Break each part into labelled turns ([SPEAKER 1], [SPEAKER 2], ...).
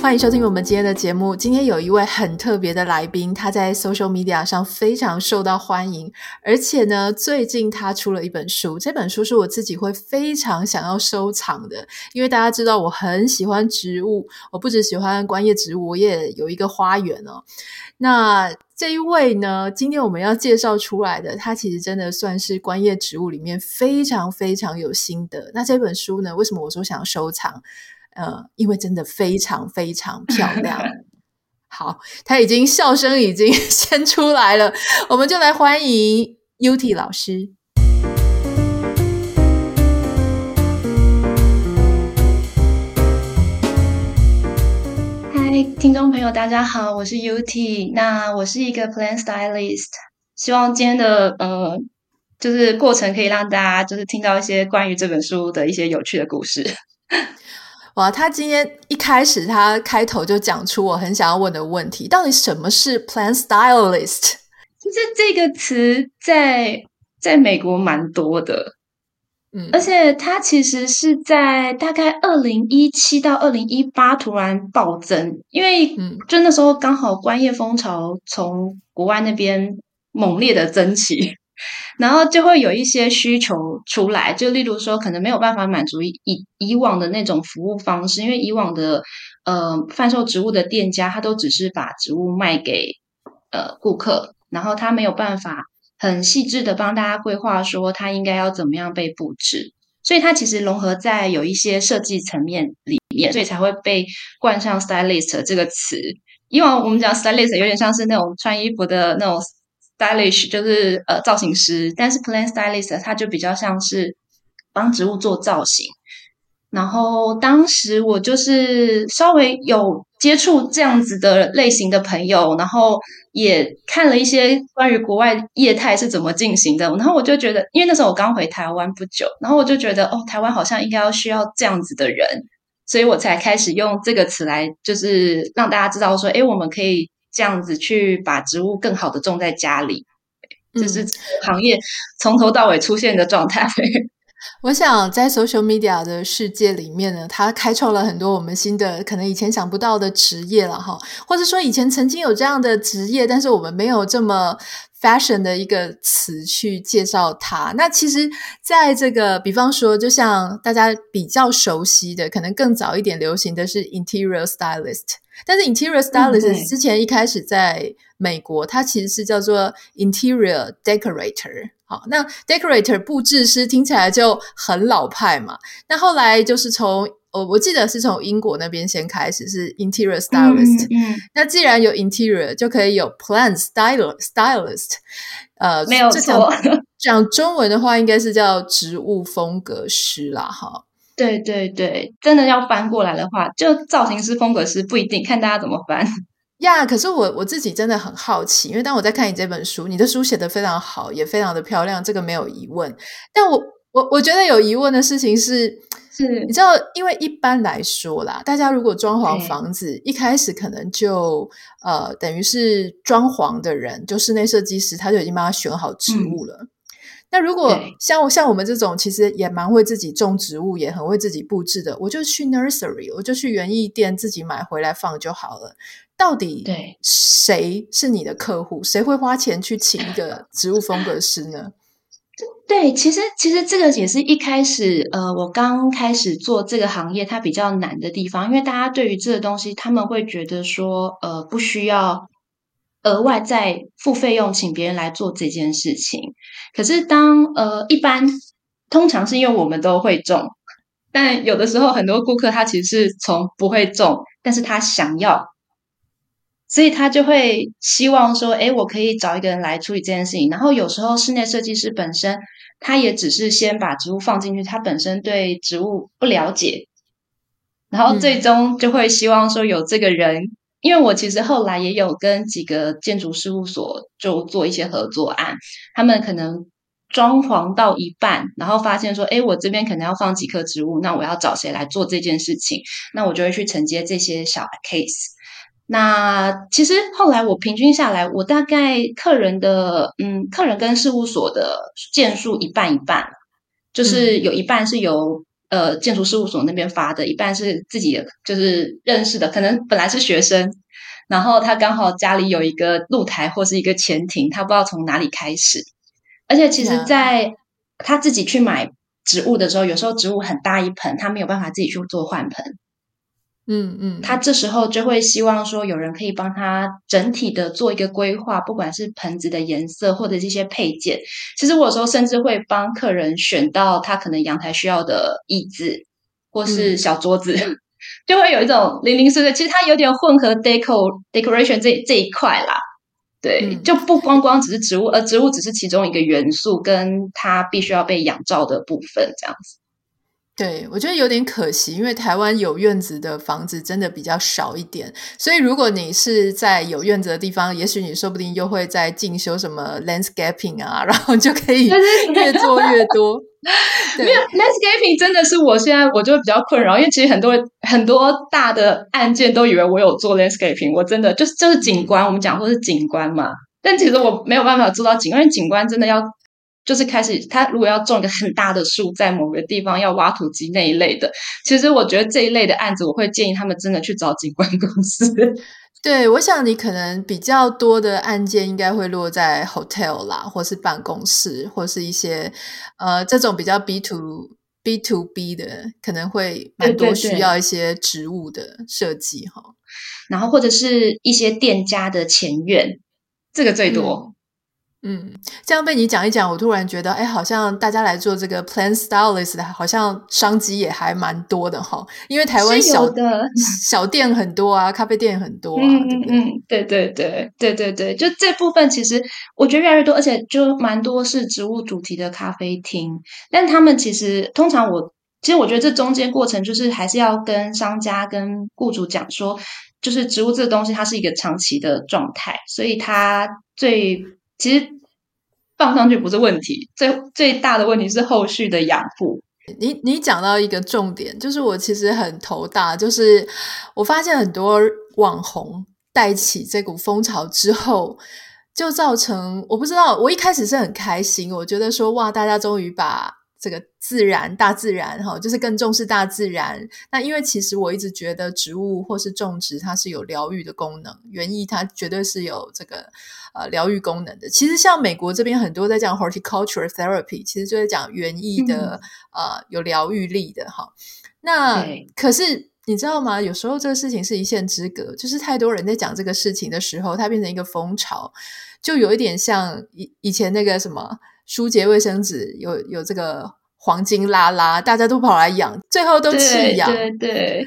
[SPEAKER 1] 欢迎收听我们今天的节目。今天有一位很特别的来宾，他在 social media 上非常受到欢迎，而且呢，最近他出了一本书。这本书是我自己会非常想要收藏的，因为大家知道我很喜欢植物，我不只喜欢观叶植物，我也有一个花园哦。那这一位呢，今天我们要介绍出来的，他其实真的算是观叶植物里面非常非常有心得。那这本书呢，为什么我说想要收藏？呃，因为真的非常非常漂亮。好，他已经笑声已经 先出来了，我们就来欢迎 U T 老师。
[SPEAKER 2] 嗨，听众朋友，大家好，我是 U T。那我是一个 Plan stylist，希望今天的呃，就是过程可以让大家就是听到一些关于这本书的一些有趣的故事。
[SPEAKER 1] 哇，他今天一开始，他开头就讲出我很想要问的问题：到底什么是 plant stylist？
[SPEAKER 2] 其实这个词在在美国蛮多的，嗯，而且它其实是在大概二零一七到二零一八突然暴增，因为就那时候刚好观叶风潮从国外那边猛烈的增起。然后就会有一些需求出来，就例如说，可能没有办法满足以以，往的那种服务方式，因为以往的呃贩售植物的店家，他都只是把植物卖给呃顾客，然后他没有办法很细致的帮大家规划说他应该要怎么样被布置，所以它其实融合在有一些设计层面里面，所以才会被冠上 stylist 这个词。以往我们讲 stylist 有点像是那种穿衣服的那种。Stylish 就是呃造型师，但是 plant stylist 它就比较像是帮植物做造型。然后当时我就是稍微有接触这样子的类型的朋友，然后也看了一些关于国外业态是怎么进行的。然后我就觉得，因为那时候我刚回台湾不久，然后我就觉得哦，台湾好像应该要需要这样子的人，所以我才开始用这个词来，就是让大家知道说，诶，我们可以。这样子去把植物更好的种在家里，这、是行业从头到尾出现的状态。
[SPEAKER 1] 我想在 social media 的世界里面呢，它开创了很多我们新的，可能以前想不到的职业了哈，或者说以前曾经有这样的职业，但是我们没有这么 fashion 的一个词去介绍它。那其实在这个，比方说，就像大家比较熟悉的，可能更早一点流行的是 interior stylist。但是 interior stylist 之前一开始在美国，嗯、它其实是叫做 interior decorator。好，那 decorator 布置师听起来就很老派嘛。那后来就是从我我记得是从英国那边先开始是 interior stylist。嗯，嗯那既然有 interior，就可以有 plant style stylist。呃，
[SPEAKER 2] 没有错。
[SPEAKER 1] 讲中文的话，应该是叫植物风格师啦。哈。
[SPEAKER 2] 对对对，真的要翻过来的话，就造型师、风格师不一定，看大家怎么翻。
[SPEAKER 1] 呀，yeah, 可是我我自己真的很好奇，因为当我在看你这本书，你的书写得非常好，也非常的漂亮，这个没有疑问。但我我我觉得有疑问的事情是，是你知道，因为一般来说啦，大家如果装潢房子，一开始可能就呃，等于是装潢的人，就室内设计师，他就已经帮他选好植物了。嗯那如果像我像我们这种，其实也蛮会自己种植物，也很会自己布置的，我就去 nursery，我就去园艺店自己买回来放就好了。到底对谁是你的客户？谁会花钱去请一个 植物风格师呢？
[SPEAKER 2] 对，其实其实这个也是一开始，呃，我刚开始做这个行业，它比较难的地方，因为大家对于这个东西，他们会觉得说，呃，不需要。额外再付费用请别人来做这件事情，可是当呃一般通常是因为我们都会种，但有的时候很多顾客他其实是从不会种，但是他想要，所以他就会希望说，哎，我可以找一个人来处理这件事情。然后有时候室内设计师本身他也只是先把植物放进去，他本身对植物不了解，然后最终就会希望说有这个人。因为我其实后来也有跟几个建筑事务所就做一些合作案，他们可能装潢到一半，然后发现说，哎，我这边可能要放几棵植物，那我要找谁来做这件事情？那我就会去承接这些小 case。那其实后来我平均下来，我大概客人的嗯，客人跟事务所的件数一半一半，就是有一半是由、嗯、呃建筑事务所那边发的，一半是自己，就是认识的，可能本来是学生，然后他刚好家里有一个露台或是一个前庭，他不知道从哪里开始，而且其实在他自己去买植物的时候，有时候植物很大一盆，他没有办法自己去做换盆。
[SPEAKER 1] 嗯嗯，
[SPEAKER 2] 他这时候就会希望说，有人可以帮他整体的做一个规划，不管是盆子的颜色或者这些配件。其实我有时候甚至会帮客人选到他可能阳台需要的椅子或是小桌子，嗯、就会有一种零零碎碎。其实它有点混合 deco decoration 这这一块啦。对，就不光光只是植物，而植物只是其中一个元素，跟它必须要被养照的部分这样子。
[SPEAKER 1] 对，我觉得有点可惜，因为台湾有院子的房子真的比较少一点，所以如果你是在有院子的地方，也许你说不定又会在进修什么 landscaping 啊，然后就可以越做越多。
[SPEAKER 2] 没有 landscaping 真的是我现在我就比较困扰，因为其实很多很多大的案件都以为我有做 landscaping，我真的就是就是景观，我们讲说是景观嘛，但其实我没有办法做到景观，因为景观真的要。就是开始，他如果要种一个很大的树，在某个地方要挖土机那一类的，其实我觉得这一类的案子，我会建议他们真的去找景观公司。
[SPEAKER 1] 对，我想你可能比较多的案件应该会落在 hotel 啦，或是办公室，或是一些呃这种比较 B to B to B 的，可能会蛮多需要一些植物的设计哈。
[SPEAKER 2] 然后或者是一些店家的前院，这个最多。嗯
[SPEAKER 1] 嗯，这样被你讲一讲，我突然觉得，哎，好像大家来做这个 plant stylist 的，好像商机也还蛮多的哈。因为台湾小的小店很多啊，咖啡店很多啊，
[SPEAKER 2] 嗯嗯，对对对对对对，就这部分其实我觉得越来越多，而且就蛮多是植物主题的咖啡厅。但他们其实通常我其实我觉得这中间过程就是还是要跟商家跟雇主讲说，就是植物这个东西它是一个长期的状态，所以它最。其实放上去不是问题，最最大的问题是后续的养护。
[SPEAKER 1] 你你讲到一个重点，就是我其实很头大，就是我发现很多网红带起这股风潮之后，就造成我不知道，我一开始是很开心，我觉得说哇，大家终于把。这个自然，大自然哈，就是更重视大自然。那因为其实我一直觉得植物或是种植，它是有疗愈的功能，园艺它绝对是有这个呃疗愈功能的。其实像美国这边很多在讲 horticulture therapy，其实就在讲园艺的、嗯、呃有疗愈力的哈。那可是你知道吗？有时候这个事情是一线之隔，就是太多人在讲这个事情的时候，它变成一个风潮，就有一点像以以前那个什么。舒洁卫生纸有有这个黄金拉拉，大家都跑来养，最后都
[SPEAKER 2] 弃养。对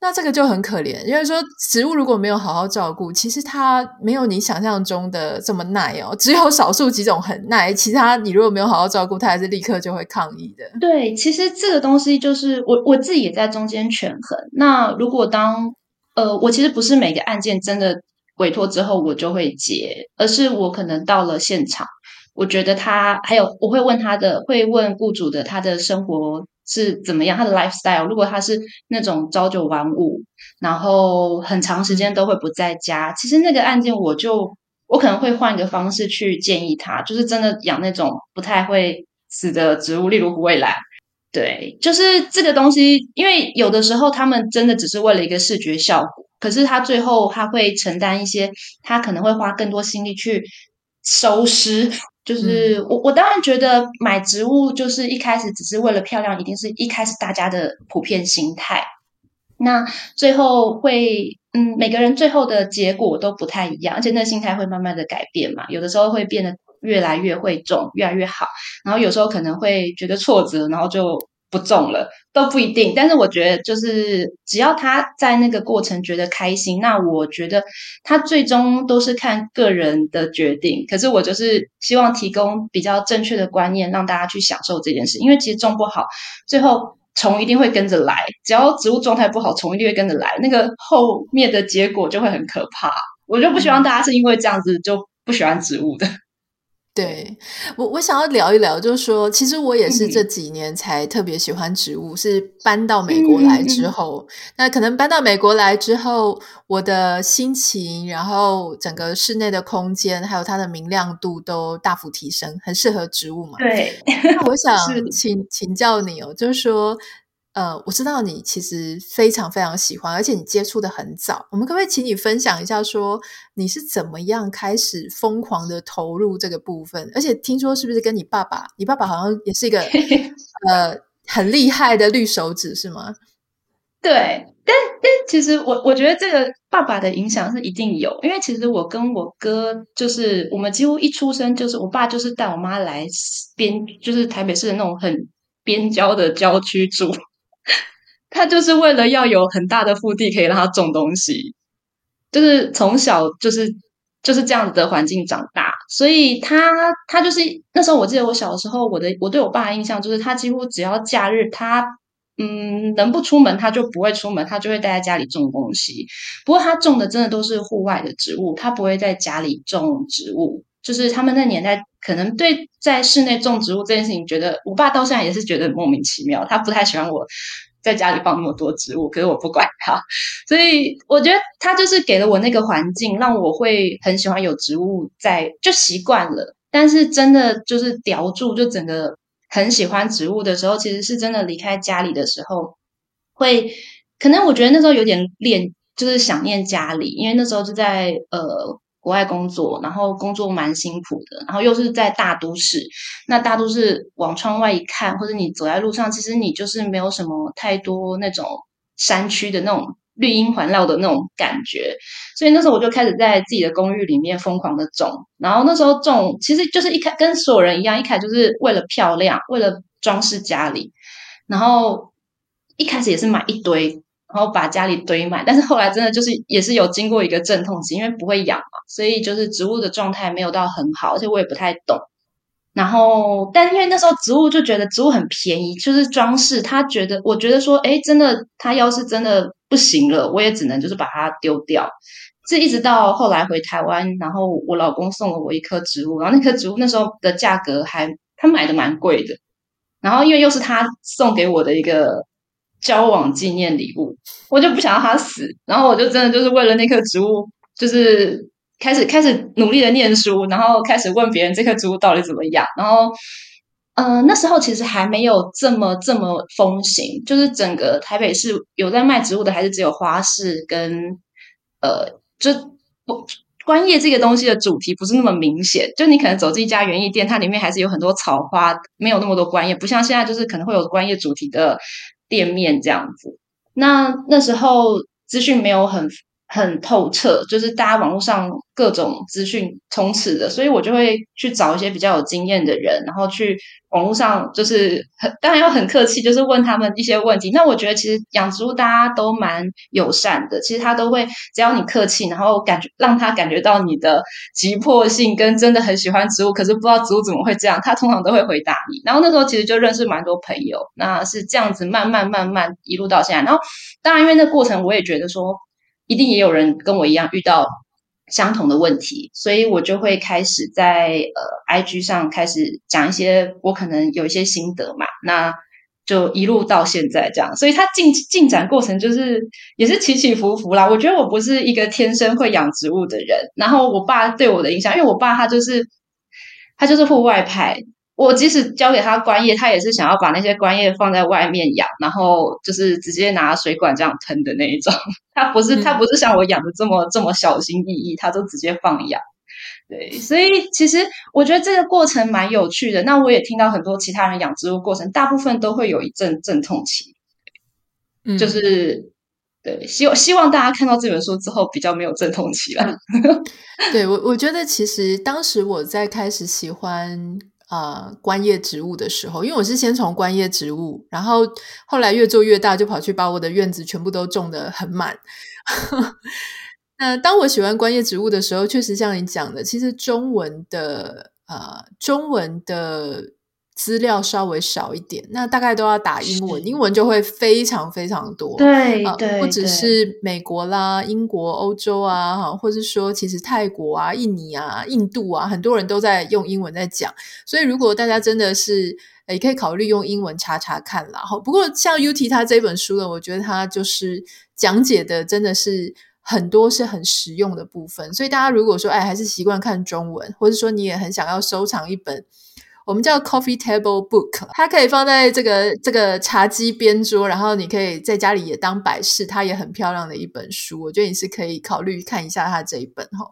[SPEAKER 1] 那这个就很可怜，因为说植物如果没有好好照顾，其实它没有你想象中的这么耐哦。只有少数几种很耐，其他你如果没有好好照顾，它还是立刻就会抗议的。
[SPEAKER 2] 对，其实这个东西就是我我自己也在中间权衡。那如果当呃，我其实不是每个案件真的委托之后我就会接，而是我可能到了现场。我觉得他还有，我会问他的，会问雇主的，他的生活是怎么样，他的 lifestyle。如果他是那种朝九晚五，然后很长时间都会不在家，其实那个案件我就我可能会换一个方式去建议他，就是真的养那种不太会死的植物，例如虎尾兰。对，就是这个东西，因为有的时候他们真的只是为了一个视觉效果，可是他最后他会承担一些，他可能会花更多心力去收尸。就是我，我当然觉得买植物就是一开始只是为了漂亮，一定是一开始大家的普遍心态。那最后会，嗯，每个人最后的结果都不太一样，而且那心态会慢慢的改变嘛。有的时候会变得越来越会种，越来越好，然后有时候可能会觉得挫折，然后就。不种了都不一定，但是我觉得就是只要他在那个过程觉得开心，那我觉得他最终都是看个人的决定。可是我就是希望提供比较正确的观念，让大家去享受这件事。因为其实种不好，最后虫一定会跟着来。只要植物状态不好，虫一定会跟着来，那个后面的结果就会很可怕。我就不希望大家是因为这样子就不喜欢植物的。
[SPEAKER 1] 对我，我想要聊一聊，就是说，其实我也是这几年才特别喜欢植物，嗯、是搬到美国来之后。嗯、那可能搬到美国来之后，我的心情，然后整个室内的空间，还有它的明亮度都大幅提升，很适合植物嘛。
[SPEAKER 2] 对，
[SPEAKER 1] 我 想请请教你哦，就是说。呃，我知道你其实非常非常喜欢，而且你接触的很早。我们可不可以请你分享一下，说你是怎么样开始疯狂的投入这个部分？而且听说是不是跟你爸爸？你爸爸好像也是一个 呃很厉害的绿手指，是吗？
[SPEAKER 2] 对，但但其实我我觉得这个爸爸的影响是一定有，因为其实我跟我哥就是我们几乎一出生就是我爸就是带我妈来边，就是台北市的那种很边郊的郊区住。他就是为了要有很大的腹地，可以让他种东西，就是从小就是就是这样子的环境长大，所以他他就是那时候，我记得我小时候，我的我对我爸的印象就是，他几乎只要假日，他嗯能不出门，他就不会出门，他就会待在家里种东西。不过他种的真的都是户外的植物，他不会在家里种植物。就是他们那年代可能对在室内种植物这件事情，觉得我爸到现在也是觉得莫名其妙，他不太喜欢我。在家里放那么多植物，可是我不管它，所以我觉得他就是给了我那个环境，让我会很喜欢有植物在，就习惯了。但是真的就是叼住，就整个很喜欢植物的时候，其实是真的离开家里的时候，会可能我觉得那时候有点恋，就是想念家里，因为那时候就在呃。国外工作，然后工作蛮辛苦的，然后又是在大都市。那大都市往窗外一看，或者你走在路上，其实你就是没有什么太多那种山区的那种绿荫环绕的那种感觉。所以那时候我就开始在自己的公寓里面疯狂的种。然后那时候种，其实就是一开跟所有人一样，一开始就是为了漂亮，为了装饰家里。然后一开始也是买一堆。然后把家里堆满，但是后来真的就是也是有经过一个阵痛期，因为不会养嘛，所以就是植物的状态没有到很好，而且我也不太懂。然后，但因为那时候植物就觉得植物很便宜，就是装饰。他觉得，我觉得说，诶，真的，他要是真的不行了，我也只能就是把它丢掉。这一直到后来回台湾，然后我老公送了我一棵植物，然后那棵植物那时候的价格还他买的蛮贵的，然后因为又是他送给我的一个。交往纪念礼物，我就不想让他死，然后我就真的就是为了那棵植物，就是开始开始努力的念书，然后开始问别人这棵植物到底怎么养，然后，呃，那时候其实还没有这么这么风行，就是整个台北市有在卖植物的，还是只有花市跟呃，就不观叶这个东西的主题不是那么明显，就你可能走进一家园艺店，它里面还是有很多草花，没有那么多观叶，不像现在就是可能会有观叶主题的。店面这样子，那那时候资讯没有很很透彻，就是大家网络上各种资讯充斥的，所以我就会去找一些比较有经验的人，然后去网络上就是很当然要很客气，就是问他们一些问题。那我觉得其实养植物大家都蛮友善的，其实他都会只要你客气，然后感觉让他感觉到你的急迫性跟真的很喜欢植物，可是不知道植物怎么会这样，他通常都会回答你。然后那时候其实就认识蛮多朋友，那是这样子慢慢慢慢一路到现在。然后当然因为那过程我也觉得说。一定也有人跟我一样遇到相同的问题，所以我就会开始在呃 IG 上开始讲一些我可能有一些心得嘛，那就一路到现在这样，所以它进进展过程就是也是起起伏伏啦。我觉得我不是一个天生会养植物的人，然后我爸对我的影响，因为我爸他就是他就是户外派。我即使交给他观叶，他也是想要把那些观叶放在外面养，然后就是直接拿水管这样喷的那一种。他不是他不是像我养的这么这么小心翼翼，他都直接放养。对，所以其实我觉得这个过程蛮有趣的。那我也听到很多其他人养植物过程，大部分都会有一阵阵痛期。嗯，就是对，希望希望大家看到这本书之后比较没有阵痛期了。
[SPEAKER 1] 对，我我觉得其实当时我在开始喜欢。呃，观叶植物的时候，因为我是先从观叶植物，然后后来越做越大，就跑去把我的院子全部都种得很满。那当我喜欢观叶植物的时候，确实像你讲的，其实中文的呃中文的资料稍微少一点，那大概都要打英文，英文就会非常非常多。
[SPEAKER 2] 对对、呃，
[SPEAKER 1] 不只是美国啦、英国、欧洲啊，哈，或者说其实泰国啊、印尼啊、印度啊，很多人都在用英文在讲。所以如果大家真的是，也可以考虑用英文查查看啦。哈，不过像 UT 他这本书呢，我觉得他就是讲解的真的是很多是很实用的部分。所以大家如果说哎，还是习惯看中文，或者说你也很想要收藏一本。我们叫 Coffee Table Book，它可以放在这个这个茶几边桌，然后你可以在家里也当摆饰，它也很漂亮的一本书。我觉得你是可以考虑看一下它这一本哈。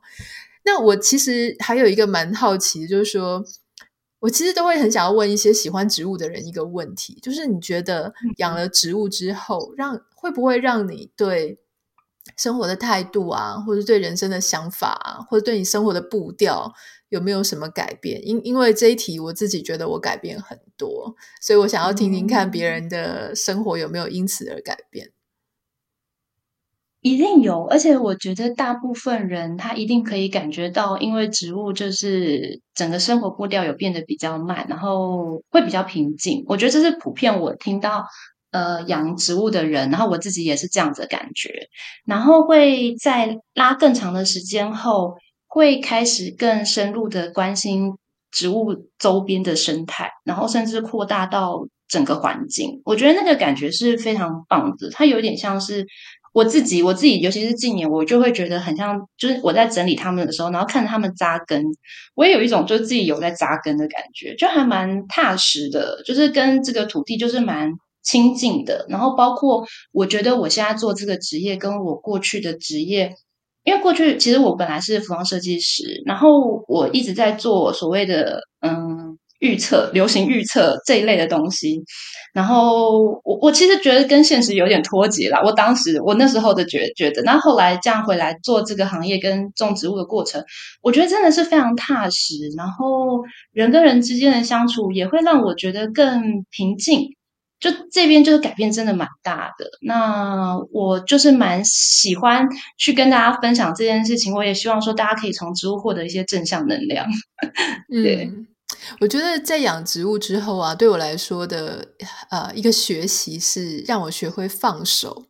[SPEAKER 1] 那我其实还有一个蛮好奇，就是说我其实都会很想要问一些喜欢植物的人一个问题，就是你觉得养了植物之后，让会不会让你对生活的态度啊，或者对人生的想法啊，或者对你生活的步调，有没有什么改变？因因为这一题，我自己觉得我改变很多，所以我想要听听看别人的生活有没有因此而改变。
[SPEAKER 2] 一定有，而且我觉得大部分人他一定可以感觉到，因为植物就是整个生活步调有变得比较慢，然后会比较平静。我觉得这是普遍我听到呃养植物的人，然后我自己也是这样子的感觉，然后会在拉更长的时间后。会开始更深入的关心植物周边的生态，然后甚至扩大到整个环境。我觉得那个感觉是非常棒的。它有点像是我自己，我自己，尤其是近年，我就会觉得很像，就是我在整理他们的时候，然后看着他们扎根，我也有一种就是自己有在扎根的感觉，就还蛮踏实的，就是跟这个土地就是蛮亲近的。然后包括我觉得我现在做这个职业，跟我过去的职业。因为过去其实我本来是服装设计师，然后我一直在做所谓的嗯预测、流行预测这一类的东西，然后我我其实觉得跟现实有点脱节啦。我当时我那时候的觉觉得，那后来这样回来做这个行业跟种植物的过程，我觉得真的是非常踏实，然后人跟人之间的相处也会让我觉得更平静。就这边就是改变真的蛮大的，那我就是蛮喜欢去跟大家分享这件事情。我也希望说大家可以从植物获得一些正向能量。对，
[SPEAKER 1] 嗯，我觉得在养植物之后啊，对我来说的呃一个学习是让我学会放手。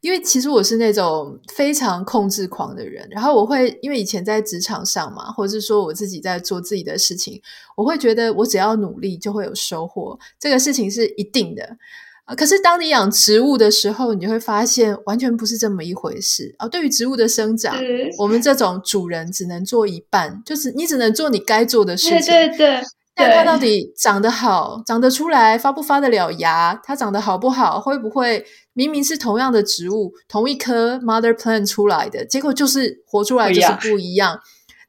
[SPEAKER 1] 因为其实我是那种非常控制狂的人，然后我会因为以前在职场上嘛，或者是说我自己在做自己的事情，我会觉得我只要努力就会有收获，这个事情是一定的。啊，可是当你养植物的时候，你就会发现完全不是这么一回事啊。对于植物的生长，我们这种主人只能做一半，就是你只能做你该做的事情。
[SPEAKER 2] 对对对。
[SPEAKER 1] 但它到底长得好，长得出来，发不发得了芽？它长得好不好？会不会明明是同样的植物，同一颗 mother plant 出来的，结果就是活出来就是不一样。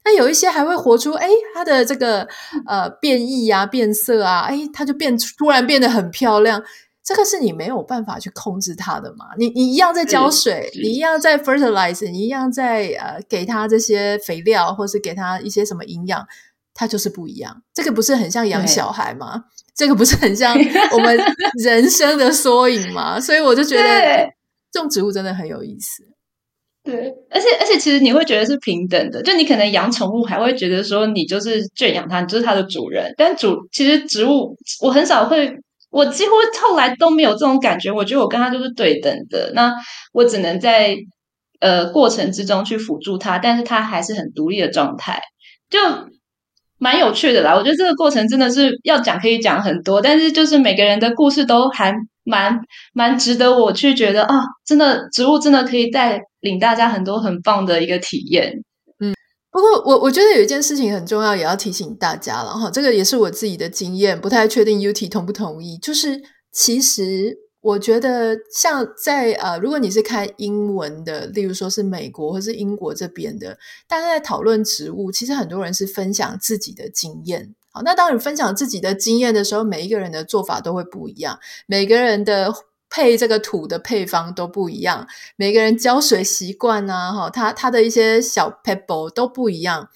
[SPEAKER 1] 那有一些还会活出，哎，它的这个呃变异啊、变色啊，哎，它就变突然变得很漂亮。这个是你没有办法去控制它的嘛？你你一样在浇水，你一样在 fertilize，你一样在呃给它这些肥料，或是给它一些什么营养。它就是不一样，这个不是很像养小孩吗？这个不是很像我们 人生的缩影吗？所以我就觉得种植物真的很有意思。
[SPEAKER 2] 对，而且而且其实你会觉得是平等的，就你可能养宠物还会觉得说你就是圈养它，你就是它的主人。但主其实植物，我很少会，我几乎后来都没有这种感觉。我觉得我跟它就是对等的，那我只能在呃过程之中去辅助它，但是它还是很独立的状态。就。蛮有趣的啦，我觉得这个过程真的是要讲可以讲很多，但是就是每个人的故事都还蛮蛮值得我去觉得啊，真的植物真的可以带领大家很多很棒的一个体验。
[SPEAKER 1] 嗯，不过我我觉得有一件事情很重要，也要提醒大家了哈，这个也是我自己的经验，不太确定 UT 同不同意，就是其实。我觉得像在呃，如果你是看英文的，例如说是美国或是英国这边的，大家在讨论植物，其实很多人是分享自己的经验。好，那当你分享自己的经验的时候，每一个人的做法都会不一样，每个人的配这个土的配方都不一样，每个人浇水习惯啊，哈，他他的一些小 pebble 都不一样。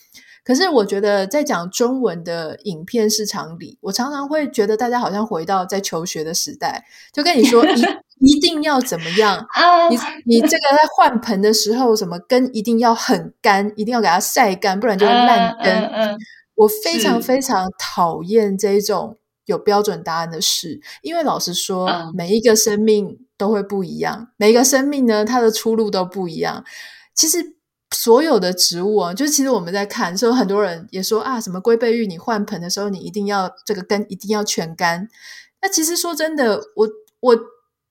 [SPEAKER 1] 可是我觉得在讲中文的影片市场里，我常常会觉得大家好像回到在求学的时代，就跟你说一 一定要怎么样，你你这个在换盆的时候，什么根一定要很干，一定要给它晒干，不然就会烂根。我非常非常讨厌这种有标准答案的事，因为老实说，嗯、每一个生命都会不一样，每一个生命呢，它的出路都不一样。其实所有的植物啊，就是其实我们在看，所以很多人也说啊，什么龟背玉，你换盆的时候，你一定要这个根一定要全干。那其实说真的，我我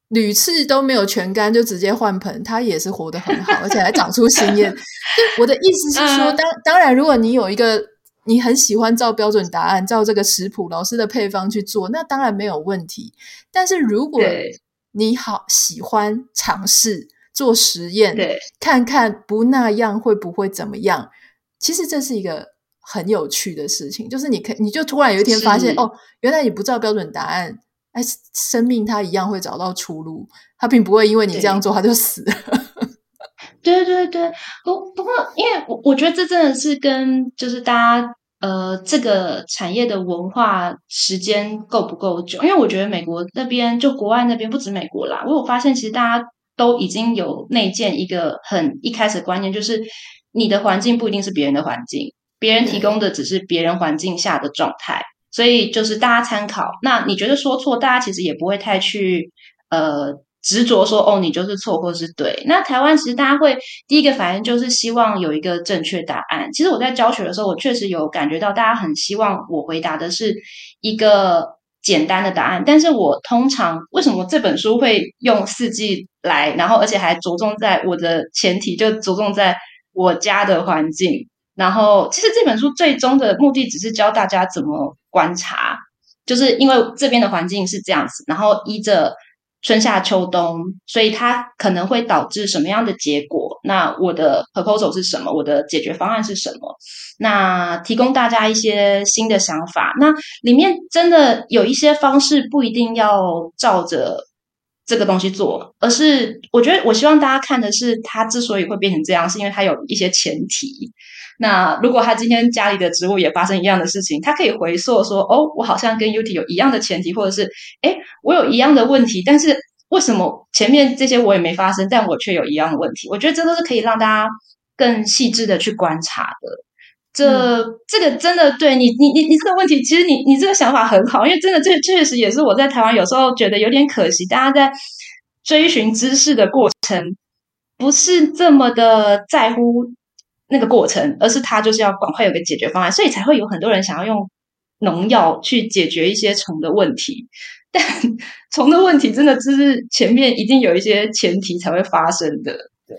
[SPEAKER 1] 屡次都没有全干，就直接换盆，它也是活得很好，而且还长出新叶。我的意思是说，当当然，如果你有一个。你很喜欢照标准答案，照这个食谱老师的配方去做，那当然没有问题。但是如果你好喜欢尝试做实验，对，看看不那样会不会怎么样？其实这是一个很有趣的事情，就是你可你就突然有一天发现，哦，原来你不照标准答案，哎，生命它一样会找到出路，它并不会因为你这样做它就死了。
[SPEAKER 2] 对对对，不不过，因为我我觉得这真的是跟就是大家呃这个产业的文化时间够不够久？因为我觉得美国那边就国外那边不止美国啦，我有发现其实大家都已经有内建一个很一开始的观念，就是你的环境不一定是别人的环境，别人提供的只是别人环境下的状态，所以就是大家参考。那你觉得说错，大家其实也不会太去呃。执着说哦，你就是错或是对。那台湾其实大家会第一个反应就是希望有一个正确答案。其实我在教学的时候，我确实有感觉到大家很希望我回答的是一个简单的答案。但是我通常为什么这本书会用四季来，然后而且还着重在我的前提就着重在我家的环境。然后其实这本书最终的目的只是教大家怎么观察，就是因为这边的环境是这样子，然后依着。春夏秋冬，所以它可能会导致什么样的结果？那我的 proposal 是什么？我的解决方案是什么？那提供大家一些新的想法。那里面真的有一些方式不一定要照着这个东西做，而是我觉得我希望大家看的是，它之所以会变成这样，是因为它有一些前提。那如果他今天家里的植物也发生一样的事情，他可以回溯说：“哦，我好像跟 Yuti 有一样的前提，或者是，哎，我有一样的问题，但是为什么前面这些我也没发生，但我却有一样的问题？”我觉得这都是可以让大家更细致的去观察的。这、嗯、这个真的对你，你你你这个问题，其实你你这个想法很好，因为真的这确实也是我在台湾有时候觉得有点可惜，大家在追寻知识的过程不是这么的在乎。那个过程，而是他就是要赶快有个解决方案，所以才会有很多人想要用农药去解决一些虫的问题。但 虫的问题真的就是前面一定有一些前提才会发生的。对，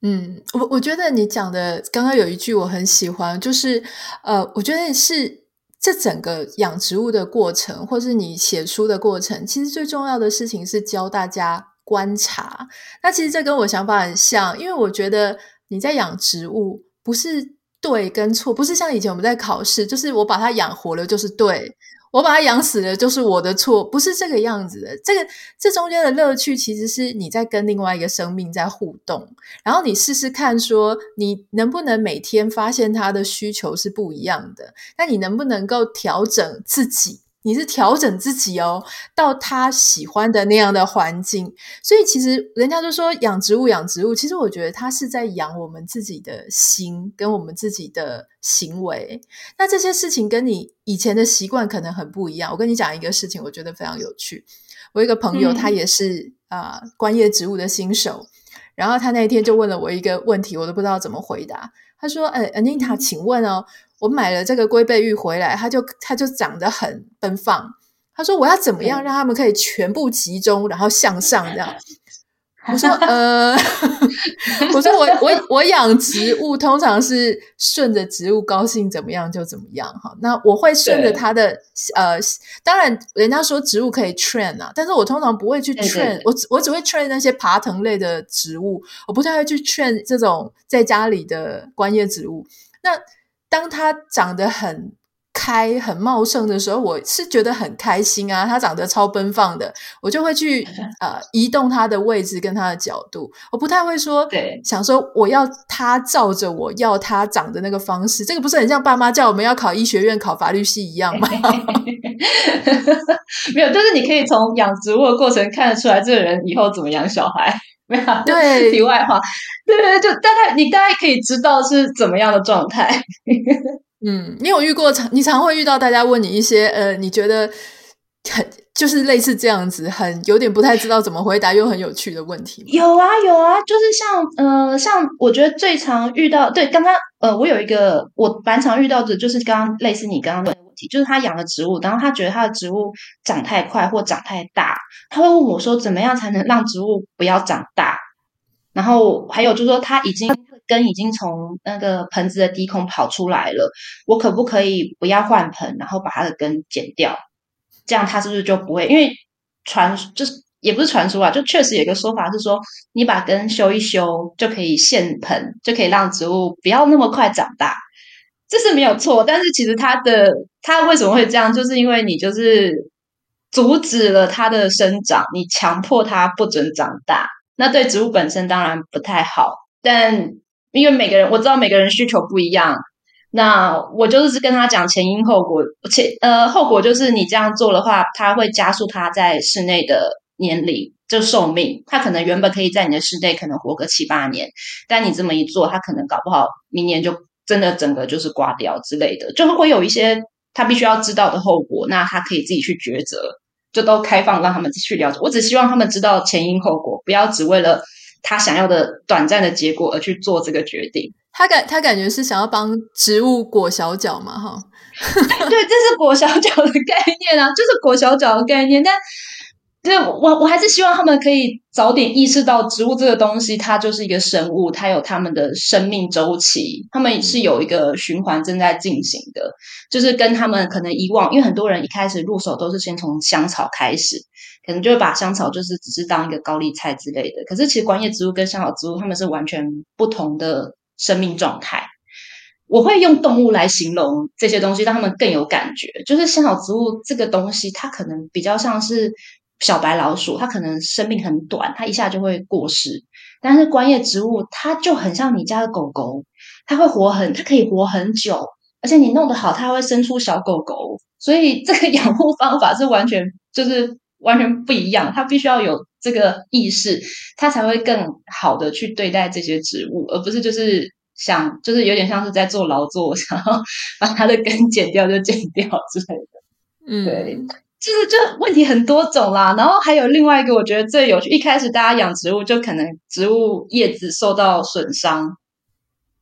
[SPEAKER 1] 嗯，我我觉得你讲的刚刚有一句我很喜欢，就是呃，我觉得是这整个养植物的过程，或是你写书的过程，其实最重要的事情是教大家观察。那其实这跟我想法很像，因为我觉得。你在养植物，不是对跟错，不是像以前我们在考试，就是我把它养活了就是对，我把它养死了就是我的错，不是这个样子的。这个这中间的乐趣，其实是你在跟另外一个生命在互动，然后你试试看，说你能不能每天发现它的需求是不一样的，那你能不能够调整自己？你是调整自己哦，到他喜欢的那样的环境，所以其实人家就说养植物养植物，其实我觉得他是在养我们自己的心跟我们自己的行为。那这些事情跟你以前的习惯可能很不一样。我跟你讲一个事情，我觉得非常有趣。我一个朋友，他也是啊、嗯呃、观叶植物的新手，然后他那一天就问了我一个问题，我都不知道怎么回答。他说：“呃，Anita，请问哦。”我买了这个龟背玉回来，它就它就长得很奔放。他说：“我要怎么样让它们可以全部集中，然后向上这样？”我说：“呃，我说我我我养植物通常是顺着植物高兴怎么样就怎么样哈。那我会顺着它的呃，当然人家说植物可以 train 啊，但是我通常不会去 train，我我只会 train 那些爬藤类的植物，我不太会去 train 这种在家里的观叶植物。那当它长得很开、很茂盛的时候，我是觉得很开心啊。它长得超奔放的，我就会去 呃移动它的位置跟它的角度。我不太会说，对，想说我要它照着我要它长的那个方式。这个不是很像爸妈叫我们要考医学院、考法律系一样吗？
[SPEAKER 2] 没有，就是你可以从养植物的过程看得出来，这个人以后怎么养小孩。没有，对，题外话，对对，就大概你大概可以知道是怎么样的状态。
[SPEAKER 1] 嗯，你有遇过常，你常会遇到大家问你一些呃，你觉得很就是类似这样子，很有点不太知道怎么回答又很有趣的问题。
[SPEAKER 2] 有啊有啊，就是像呃像我觉得最常遇到对刚刚呃我有一个我蛮常遇到的，就是刚刚类似你刚刚问的问题，就是他养的植物，然后他觉得他的植物长太快或长太大，他会问我说怎么样才能让植物不要长大？然后还有就是说他已经根已经从那个盆子的低空跑出来了，我可不可以不要换盆，然后把它的根剪掉？这样它是不是就不会？因为传就是也不是传说啊，就确实有一个说法是说，你把根修一修就可以现盆，就可以让植物不要那么快长大，这是没有错。但是其实它的它为什么会这样？就是因为你就是阻止了它的生长，你强迫它不准长大，那对植物本身当然不太好。但因为每个人我知道每个人需求不一样。那我就是跟他讲前因后果，前呃后果就是你这样做的话，它会加速它在室内的年龄，就寿命。它可能原本可以在你的室内可能活个七八年，但你这么一做，它可能搞不好明年就真的整个就是挂掉之类的，就会有一些他必须要知道的后果。那他可以自己去抉择，就都开放让他们去了解。我只希望他们知道前因后果，不要只为了他想要的短暂的结果而去做这个决定。
[SPEAKER 1] 他感他感觉是想要帮植物裹小脚嘛，哈，
[SPEAKER 2] 对，这是裹小脚的概念啊，就是裹小脚的概念。但，对，我我还是希望他们可以早点意识到，植物这个东西它就是一个生物，它有它们的生命周期，他们是有一个循环正在进行的。就是跟他们可能以往，因为很多人一开始入手都是先从香草开始，可能就会把香草就是只是当一个高丽菜之类的。可是其实观叶植物跟香草植物，它们是完全不同的。生命状态，我会用动物来形容这些东西，让他们更有感觉。就是香草植物这个东西，它可能比较像是小白老鼠，它可能生命很短，它一下就会过世。但是观叶植物，它就很像你家的狗狗，它会活很，它可以活很久，而且你弄得好，它会生出小狗狗。所以这个养护方法是完全就是完全不一样，他必须要有。这个意识，他才会更好的去对待这些植物，而不是就是想，就是有点像是在做劳作，想要把它的根剪掉就剪掉之类的。嗯，对，就是就问题很多种啦。然后还有另外一个，我觉得最有趣，一开始大家养植物就可能植物叶子受到损伤，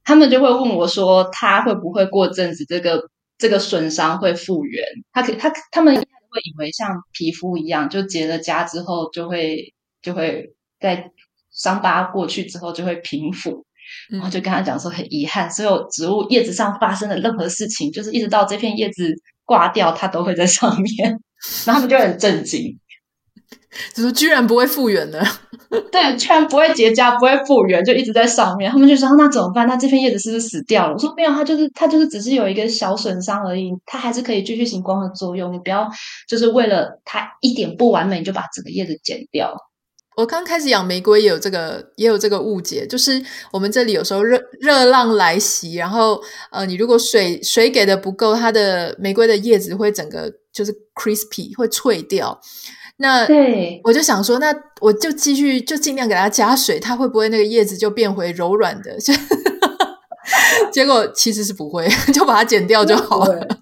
[SPEAKER 2] 他们就会问我说，他会不会过阵子这个这个损伤会复原？他可他他们。会以为像皮肤一样，就结了痂之后就会就会在伤疤过去之后就会平复，然后就跟他讲说很遗憾，所有植物叶子上发生的任何事情，就是一直到这片叶子挂掉，它都会在上面，然后他们就很震惊。
[SPEAKER 1] 就是居然不会复原了，
[SPEAKER 2] 对，居然不会结痂，不会复原，就一直在上面。他们就说那怎么办？那这片叶子是不是死掉了？我说没有，它就是它就是只是有一个小损伤而已，它还是可以继续行光合作用。你不要就是为了它一点不完美，你就把整个叶子剪掉。
[SPEAKER 1] 我刚开始养玫瑰也有这个也有这个误解，就是我们这里有时候热热浪来袭，然后呃，你如果水水给的不够，它的玫瑰的叶子会整个就是 crispy 会脆掉。那对，我就想说，那我就继续就尽量给它加水，它会不会那个叶子就变回柔软的？结果其实是不会，就把它剪掉就好了。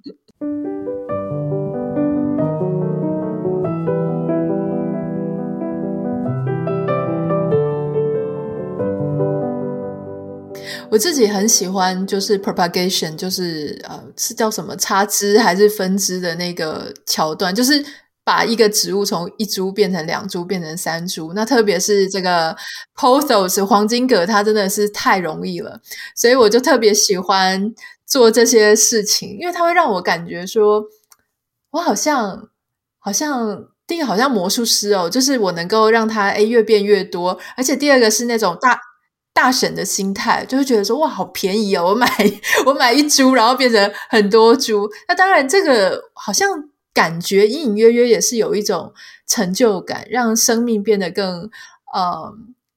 [SPEAKER 1] 我自己很喜欢，就是 propagation，就是呃，是叫什么插枝还是分枝的那个桥段，就是。把一个植物从一株变成两株，变成三株，那特别是这个 pothos 黄金葛，它真的是太容易了，所以我就特别喜欢做这些事情，因为它会让我感觉说，我好像好像第一个好像魔术师哦，就是我能够让它诶越变越多，而且第二个是那种大大婶的心态，就会觉得说哇好便宜哦，我买 我买一株，然后变成很多株，那当然这个好像。感觉隐隐约约也是有一种成就感，让生命变得更呃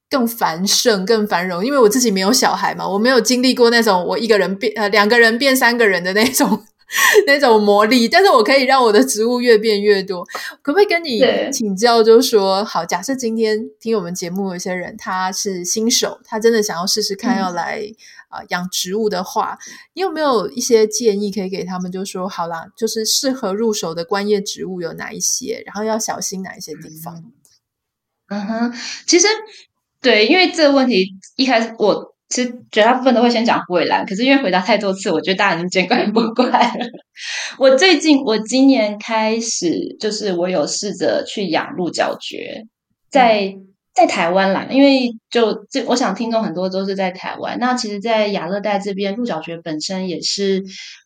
[SPEAKER 1] 更繁盛、更繁荣。因为我自己没有小孩嘛，我没有经历过那种我一个人变呃两个人变三个人的那种 那种魔力，但是我可以让我的植物越变越多。可不可以跟你请教？就是说，好，假设今天听我们节目有些人他是新手，他真的想要试试看要来啊、嗯呃、养植物的话，你有没有一些建议可以给他们？就说，好啦，就是适合入手的观叶植物有哪一些？然后要小心哪一些地方？
[SPEAKER 2] 嗯哼，其实对，因为这个问题一开始我。其实绝大部分都会先讲虎尾兰，可是因为回答太多次，我觉得大家已经见怪不怪了。我最近，我今年开始，就是我有试着去养鹿角蕨，在在台湾啦，因为就这，我想听众很多都是在台湾。那其实，在亚热带这边，鹿角蕨本身也是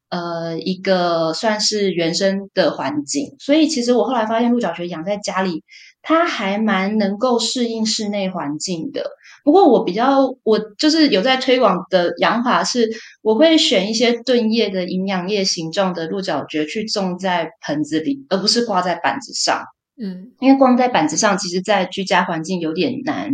[SPEAKER 2] 呃一个算是原生的环境，所以其实我后来发现，鹿角蕨养在家里，它还蛮能够适应室内环境的。不过我比较，我就是有在推广的养法是，我会选一些钝叶的营养叶形状的鹿角蕨去种在盆子里，而不是挂在板子上。嗯，因为光在板子上，其实在居家环境有点难，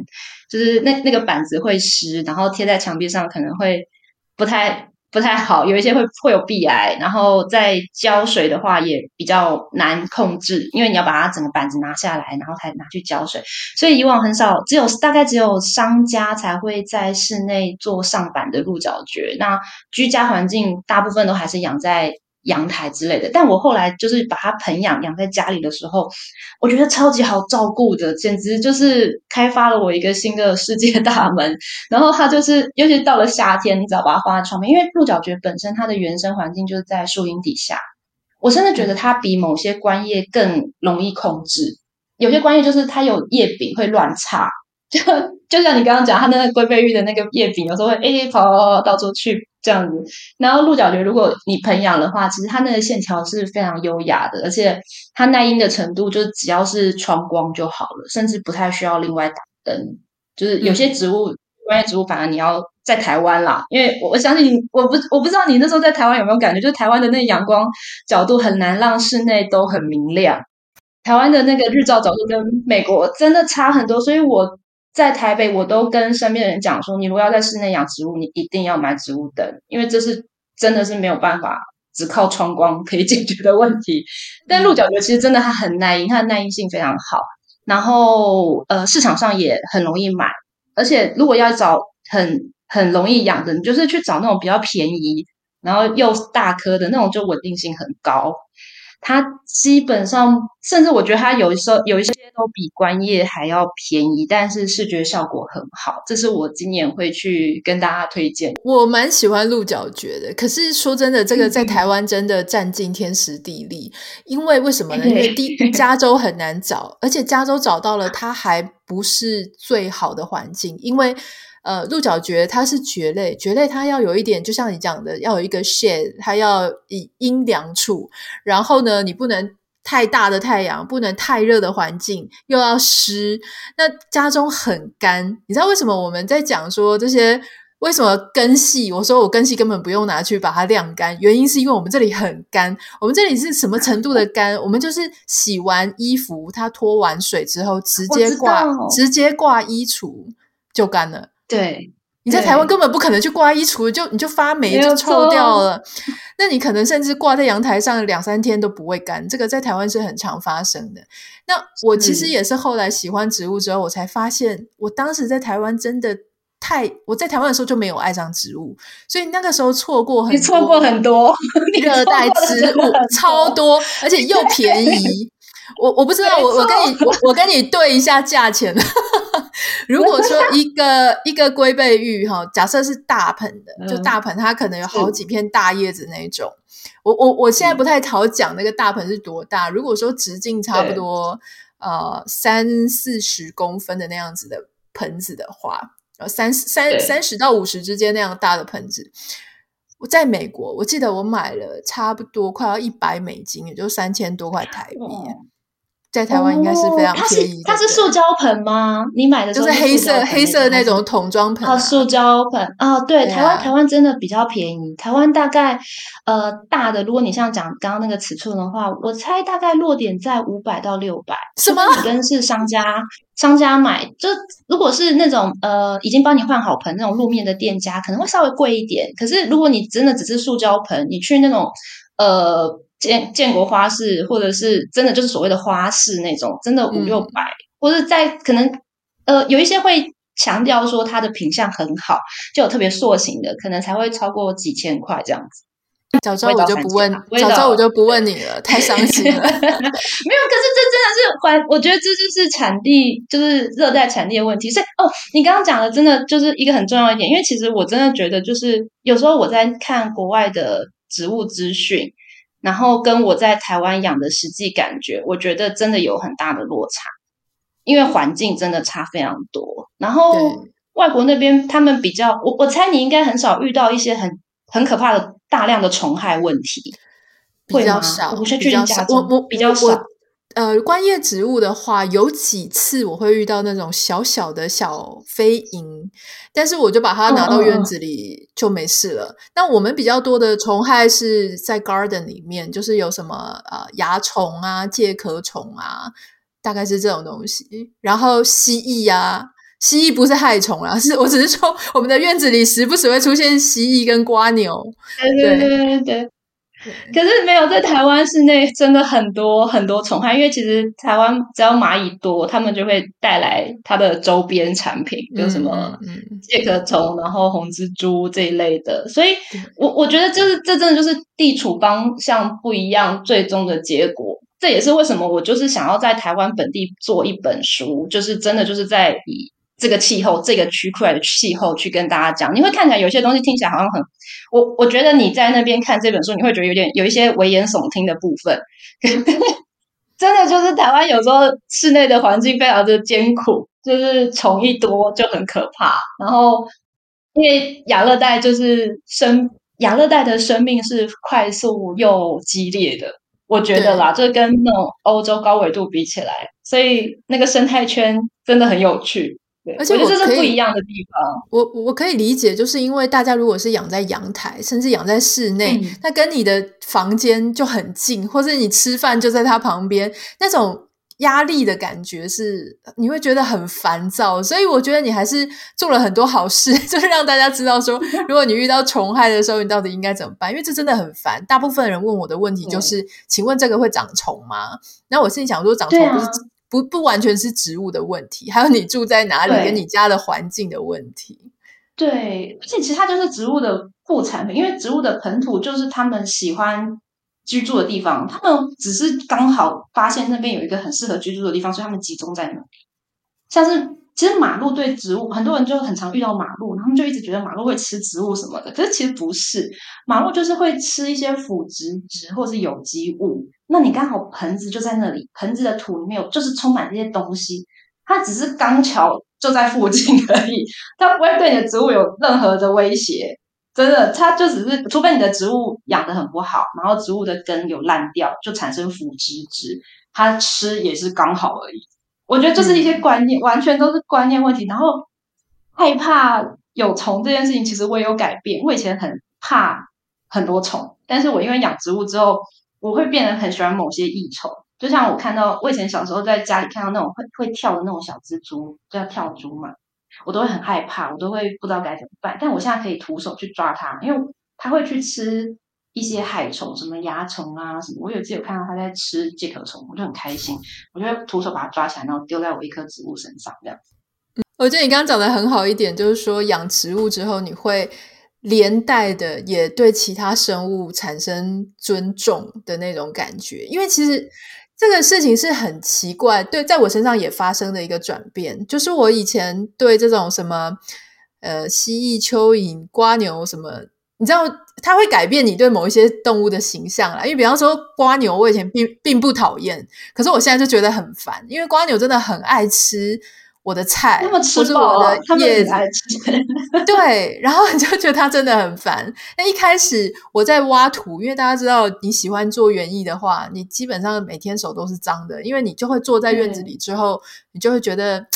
[SPEAKER 2] 就是那那个板子会湿，然后贴在墙壁上可能会不太。不太好，有一些会会有壁癌，然后在浇水的话也比较难控制，因为你要把它整个板子拿下来，然后才拿去浇水。所以以往很少，只有大概只有商家才会在室内做上板的鹿角蕨。那居家环境大部分都还是养在阳台之类的，但我后来就是把它盆养养在家里的时候，我觉得超级好照顾的，简直就是开发了我一个新的世界大门。然后它就是，尤其到了夏天，你只要把它放在窗边，因为鹿角蕨本身它的原生环境就是在树荫底下，我甚至觉得它比某些观叶更容易控制。有些观叶就是它有叶柄会乱插，就就像你刚刚讲，它那个龟背玉的那个叶柄有时候会哎跑跑跑到处去。这样子，然后鹿角蕨，如果你盆养的话，其实它那个线条是非常优雅的，而且它耐阴的程度，就只要是窗光就好了，甚至不太需要另外打灯。就是有些植物，观叶植物，反而你要在台湾啦，因为我我相信你，我不我不知道你那时候在台湾有没有感觉，就是台湾的那个阳光角度很难让室内都很明亮，台湾的那个日照角度跟美国真的差很多，所以我。在台北，我都跟身边的人讲说，你如果要在室内养植物，你一定要买植物灯，因为这是真的是没有办法只靠窗光可以解决的问题。但鹿角蕨其实真的它很耐阴，它的耐阴性非常好，然后呃市场上也很容易买，而且如果要找很很容易养的，你就是去找那种比较便宜，然后又大颗的那种，就稳定性很高。它基本上，甚至我觉得它有时候有一些都比观叶还要便宜，但是视觉效果很好。这是我今年会去跟大家推荐。
[SPEAKER 1] 我蛮喜欢鹿角蕨的，可是说真的，这个在台湾真的占尽天时地利。嗯、因为为什么呢？因为第，加州很难找，而且加州找到了，它还不是最好的环境，因为。呃，鹿角蕨它是蕨类，蕨类它要有一点，就像你讲的，要有一个 shade，它要以阴凉处。然后呢，你不能太大的太阳，不能太热的环境，又要湿。那家中很干，你知道为什么我们在讲说这些？为什么根系？我说我根系根本不用拿去把它晾干，原因是因为我们这里很干。我们这里是什么程度的干？我们就是洗完衣服，它脱完水之后，直接挂，直接挂衣橱就干了。
[SPEAKER 2] 对，
[SPEAKER 1] 你在台湾根本不可能去挂衣橱，就你就发霉就臭掉了。那你可能甚至挂在阳台上两三天都不会干，这个在台湾是很常发生的。那我其实也是后来喜欢植物之后，我才发现，我当时在台湾真的太，我在台湾的时候就没有爱上植物，所以那个时候错过很多，
[SPEAKER 2] 你错过很多
[SPEAKER 1] 热带植物超多，而且又便宜。我我不知道，我我跟你我我跟你对一下价钱。如果说一个一个龟背玉哈，假设是大盆的，就大盆，它可能有好几片大叶子那种。我我我现在不太好讲那个大盆是多大。如果说直径差不多呃三四十公分的那样子的盆子的话，呃三三三十到五十之间那样大的盆子，我在美国，我记得我买了差不多快要一百美金，也就三千多块台币。在台湾应该是非常便宜的。
[SPEAKER 2] 它是它是塑胶盆吗？你买的
[SPEAKER 1] 就是黑色黑色那种桶装盆啊，
[SPEAKER 2] 塑胶盆啊。对，台湾台湾真的比较便宜。台湾大概呃大的，如果你像讲刚刚那个尺寸的话，我猜大概落点在五百到六百。
[SPEAKER 1] 什么？
[SPEAKER 2] 你跟是商家商家买，就如果是那种呃已经帮你换好盆那种路面的店家，可能会稍微贵一点。可是如果你真的只是塑胶盆，你去那种。呃建建国花市，或者是真的就是所谓的花市那种，真的五六百，嗯、或者在可能呃有一些会强调说它的品相很好，就有特别塑形的，可能才会超过几千块这样子。
[SPEAKER 1] 早知道我就不问，早知道我就不问你了，太伤心了。没有，可是这真
[SPEAKER 2] 的是环，我觉得这就是产地，就是热带产地的问题。所以哦，你刚刚讲的真的就是一个很重要一点，因为其实我真的觉得，就是有时候我在看国外的植物资讯，然后跟我在台湾养的实际感觉，我觉得真的有很大的落差，因为环境真的差非常多。然后外国那边他们比较，我我猜你应该很少遇到一些很很可怕的。大量的虫害问题
[SPEAKER 1] 比较少，
[SPEAKER 2] 我比较少。
[SPEAKER 1] 我我
[SPEAKER 2] 比较少。
[SPEAKER 1] 呃，观叶植物的话，有几次我会遇到那种小小的小飞蝇，但是我就把它拿到院子里就没事了。那、我们比较多的虫害是在 garden 里面，就是有什么呃蚜虫啊、介壳虫啊，大概是这种东西。然后蜥蜴啊。蜥蜴不是害虫啦，是我只是说我们的院子里时不时会出现蜥蜴跟蜗牛。
[SPEAKER 2] 对对对对对。可是没有在台湾室内真的很多很多虫害，因为其实台湾只要蚂蚁多，他们就会带来它的周边产品，就什么介壳虫，然后红蜘蛛这一类的。所以我我觉得就是这真的就是地处方向不一样，最终的结果。这也是为什么我就是想要在台湾本地做一本书，就是真的就是在以。这个气候，这个区块的气候，去跟大家讲，你会看起来有些东西听起来好像很，我我觉得你在那边看这本书，你会觉得有点有一些危言耸听的部分，真的就是台湾有时候室内的环境非常的艰苦，就是虫一多就很可怕，然后因为亚热带就是生亚热带的生命是快速又激烈的，我觉得啦，就跟那种欧洲高纬度比起来，所以那个生态圈真的很有趣。
[SPEAKER 1] 而且
[SPEAKER 2] 这是不一样的地方。
[SPEAKER 1] 我我可以理解，就是因为大家如果是养在阳台，甚至养在室内，嗯、那跟你的房间就很近，或者你吃饭就在它旁边，那种压力的感觉是你会觉得很烦躁。所以我觉得你还是做了很多好事，就是让大家知道说，如果你遇到虫害的时候，你到底应该怎么办？因为这真的很烦。大部分人问我的问题就是：“嗯、请问这个会长虫吗？”那我心里想说，长虫不是。不不完全是植物的问题，还有你住在哪里跟你家的环境的问题。
[SPEAKER 2] 对，而且其实它就是植物的副产品，因为植物的盆土就是他们喜欢居住的地方，他们只是刚好发现那边有一个很适合居住的地方，所以他们集中在那里。像是。其实马路对植物，很多人就很常遇到马路，他们就一直觉得马路会吃植物什么的。可是其实不是，马路就是会吃一些腐殖质或是有机物。那你刚好盆子就在那里，盆子的土里面有就是充满这些东西，它只是刚巧就在附近而已，它不会对你的植物有任何的威胁。真的，它就只是，除非你的植物养得很不好，然后植物的根有烂掉，就产生腐殖质，它吃也是刚好而已。我觉得这是一些观念，嗯、完全都是观念问题。然后害怕有虫这件事情，其实我也有改变。我以前很怕很多虫，但是我因为养植物之后，我会变得很喜欢某些益虫。就像我看到，我以前小时候在家里看到那种会会跳的那种小蜘蛛，叫跳蛛嘛，我都会很害怕，我都会不知道该怎么办。但我现在可以徒手去抓它，因为它会去吃。一些害虫，什么蚜虫啊，什么，我有次有看到它在吃介壳虫，我就很开心，我就徒手把它抓起来，然后丢在我一棵植物身上，这样。
[SPEAKER 1] 我觉得你刚刚讲的很好一点，就是说养植物之后，你会连带的也对其他生物产生尊重的那种感觉，因为其实这个事情是很奇怪，对，在我身上也发生的一个转变，就是我以前对这种什么呃蜥蜴、蚯蚓、瓜牛什么。你知道它会改变你对某一些动物的形象啦，因为比方说瓜牛，我以前并并不讨厌，可是我现在就觉得很烦，因为瓜牛真的很爱吃我的菜，
[SPEAKER 2] 或是我的叶子，
[SPEAKER 1] 对，然后你就觉得它真的很烦。那一开始我在挖土，因为大家知道你喜欢做园艺的话，你基本上每天手都是脏的，因为你就会坐在院子里之后，你就会觉得。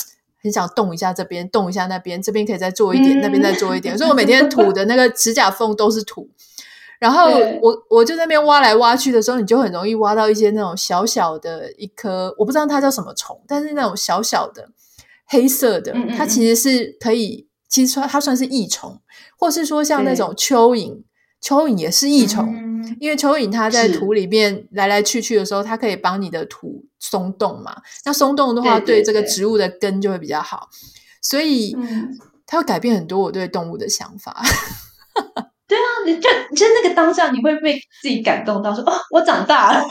[SPEAKER 1] 很想动一下这边，动一下那边，这边可以再做一点，嗯、那边再做一点。所以我每天土的那个指甲缝都是土。然后我我就在那边挖来挖去的时候，你就很容易挖到一些那种小小的一颗，我不知道它叫什么虫，但是那种小小的黑色的，它其实是可以，其实它算是益虫，或是说像那种蚯蚓，蚯蚓也是益虫。嗯，因为蚯蚓它在土里面来来去去的时候，它可以帮你的土松动嘛。那松动的话，对这个植物的根就会比较好。所以，它会改变很多我对动物的想法。
[SPEAKER 2] 对啊，你就其实那个当下，你会被自己感动到说，说哦，我长大了。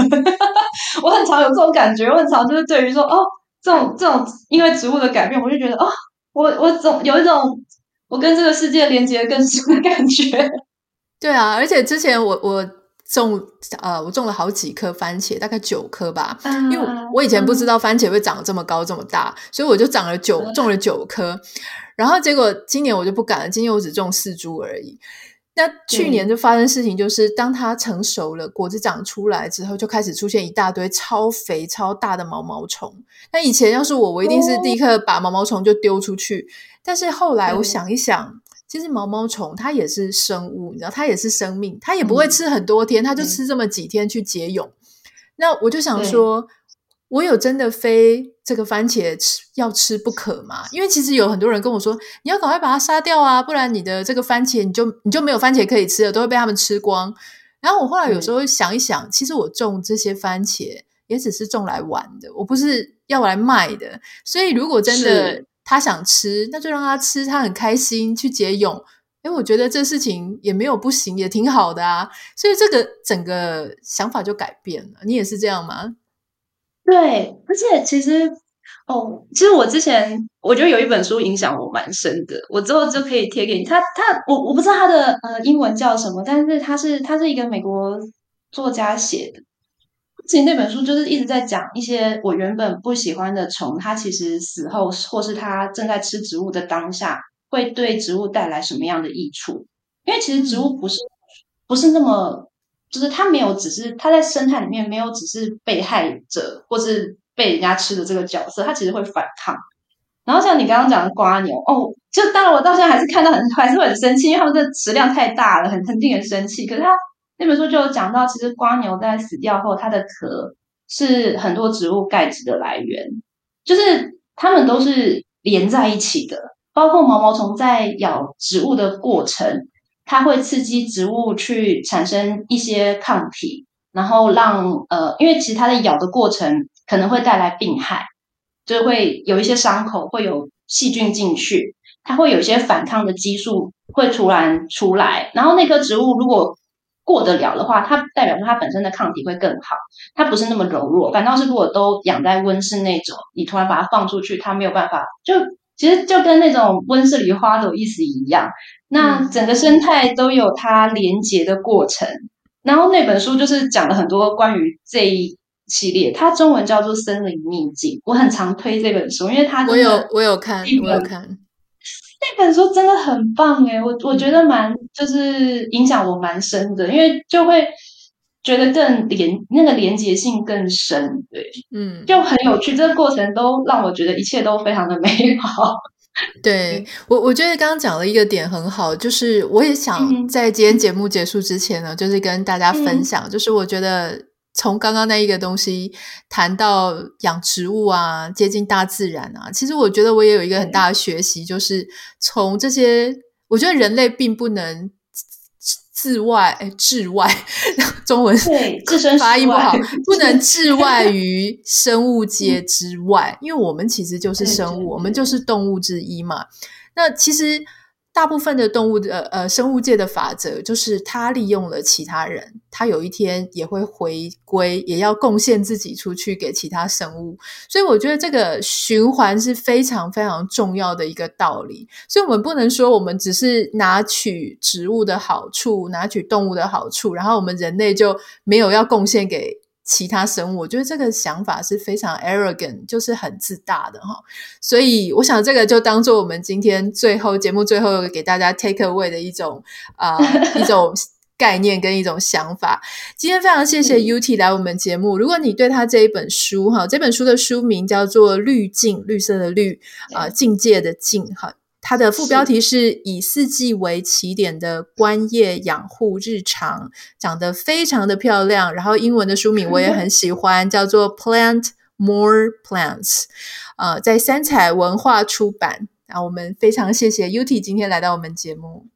[SPEAKER 2] 我很常有这种感觉，我很常就是对于说，哦，这种这种因为植物的改变，我就觉得，哦，我我总有一种我跟这个世界连接更深的感觉。
[SPEAKER 1] 对啊，而且之前我我种呃，我种了好几颗番茄，大概九颗吧，嗯，因为我以前不知道番茄会长得这么高这么大，所以我就长了九种了九颗，然后结果今年我就不敢了，今年我只种四株而已。那去年就发生事情，就是当它成熟了，果子长出来之后，就开始出现一大堆超肥超大的毛毛虫。那以前要是我，我一定是立刻把毛毛虫就丢出去。但是后来我想一想，其实毛毛虫它也是生物，你知道，它也是生命，它也不会吃很多天，它就吃这么几天去解蛹。那我就想说。我有真的非这个番茄吃要吃不可吗？因为其实有很多人跟我说，你要赶快把它杀掉啊，不然你的这个番茄你就你就没有番茄可以吃了，都会被他们吃光。然后我后来有时候想一想，其实我种这些番茄也只是种来玩的，我不是要来卖的。所以如果真的他想吃，那就让他吃，他很开心去结蛹。诶，我觉得这事情也没有不行，也挺好的啊。所以这个整个想法就改变了。你也是这样吗？
[SPEAKER 2] 对，而且其实哦，其实我之前我觉得有一本书影响我蛮深的，我之后就可以贴给你。他他我我不知道他的呃英文叫什么，但是他是他是一个美国作家写的。其实那本书就是一直在讲一些我原本不喜欢的虫，它其实死后或是它正在吃植物的当下，会对植物带来什么样的益处？因为其实植物不是不是那么。就是它没有，只是它在生态里面没有，只是被害者或是被人家吃的这个角色，它其实会反抗。然后像你刚刚讲的瓜牛，哦，就当然我到现在还是看到很还是会很生气，因为他们的食量太大了，很很令人生气。可是它那本书就有讲到，其实蜗牛在死掉后，它的壳是很多植物钙质的来源，就是它们都是连在一起的，包括毛毛虫在咬植物的过程。它会刺激植物去产生一些抗体，然后让呃，因为其实它在咬的过程可能会带来病害，就会有一些伤口会有细菌进去，它会有一些反抗的激素会突然出来，然后那棵植物如果过得了的话，它代表说它本身的抗体会更好，它不是那么柔弱。反倒是如果都养在温室那种，你突然把它放出去，它没有办法，就其实就跟那种温室里花朵意思一样。那整个生态都有它连结的过程，然后那本书就是讲了很多关于这一系列，它中文叫做《森林秘境》，我很常推这本书，因为它
[SPEAKER 1] 我有我有看，我有看
[SPEAKER 2] 那本书真的很棒诶，我我觉得蛮就是影响我蛮深的，因为就会觉得更连那个连结性更深，对，嗯，就很有趣，这个过程都让我觉得一切都非常的美好。
[SPEAKER 1] 对我，我觉得刚刚讲了一个点很好，就是我也想在今天节目结束之前呢，嗯、就是跟大家分享，嗯、就是我觉得从刚刚那一个东西谈到养植物啊，接近大自然啊，其实我觉得我也有一个很大的学习，就是从这些，我觉得人类并不能。自外，哎，置外，中文
[SPEAKER 2] 对，自身
[SPEAKER 1] 发音不好，不能置外 于生物界之外，因为我们其实就是生物，我们就是动物之一嘛。那其实。大部分的动物的呃生物界的法则就是，它利用了其他人，它有一天也会回归，也要贡献自己出去给其他生物。所以我觉得这个循环是非常非常重要的一个道理。所以我们不能说我们只是拿取植物的好处，拿取动物的好处，然后我们人类就没有要贡献给。其他生物，我觉得这个想法是非常 arrogant，就是很自大的哈。所以我想这个就当做我们今天最后节目最后给大家 take away 的一种啊、呃、一种 概念跟一种想法。今天非常谢谢 Yuti 来我们节目。如果你对他这一本书哈，这本书的书名叫做《滤镜》，绿色的绿啊、呃，境界的境哈。它的副标题是以四季为起点的观叶养护日常，长得非常的漂亮。然后英文的书名我也很喜欢，叫做 Plant More Plants，呃，在三彩文化出版。啊我们非常谢谢 Yuti 今天来到我们节目。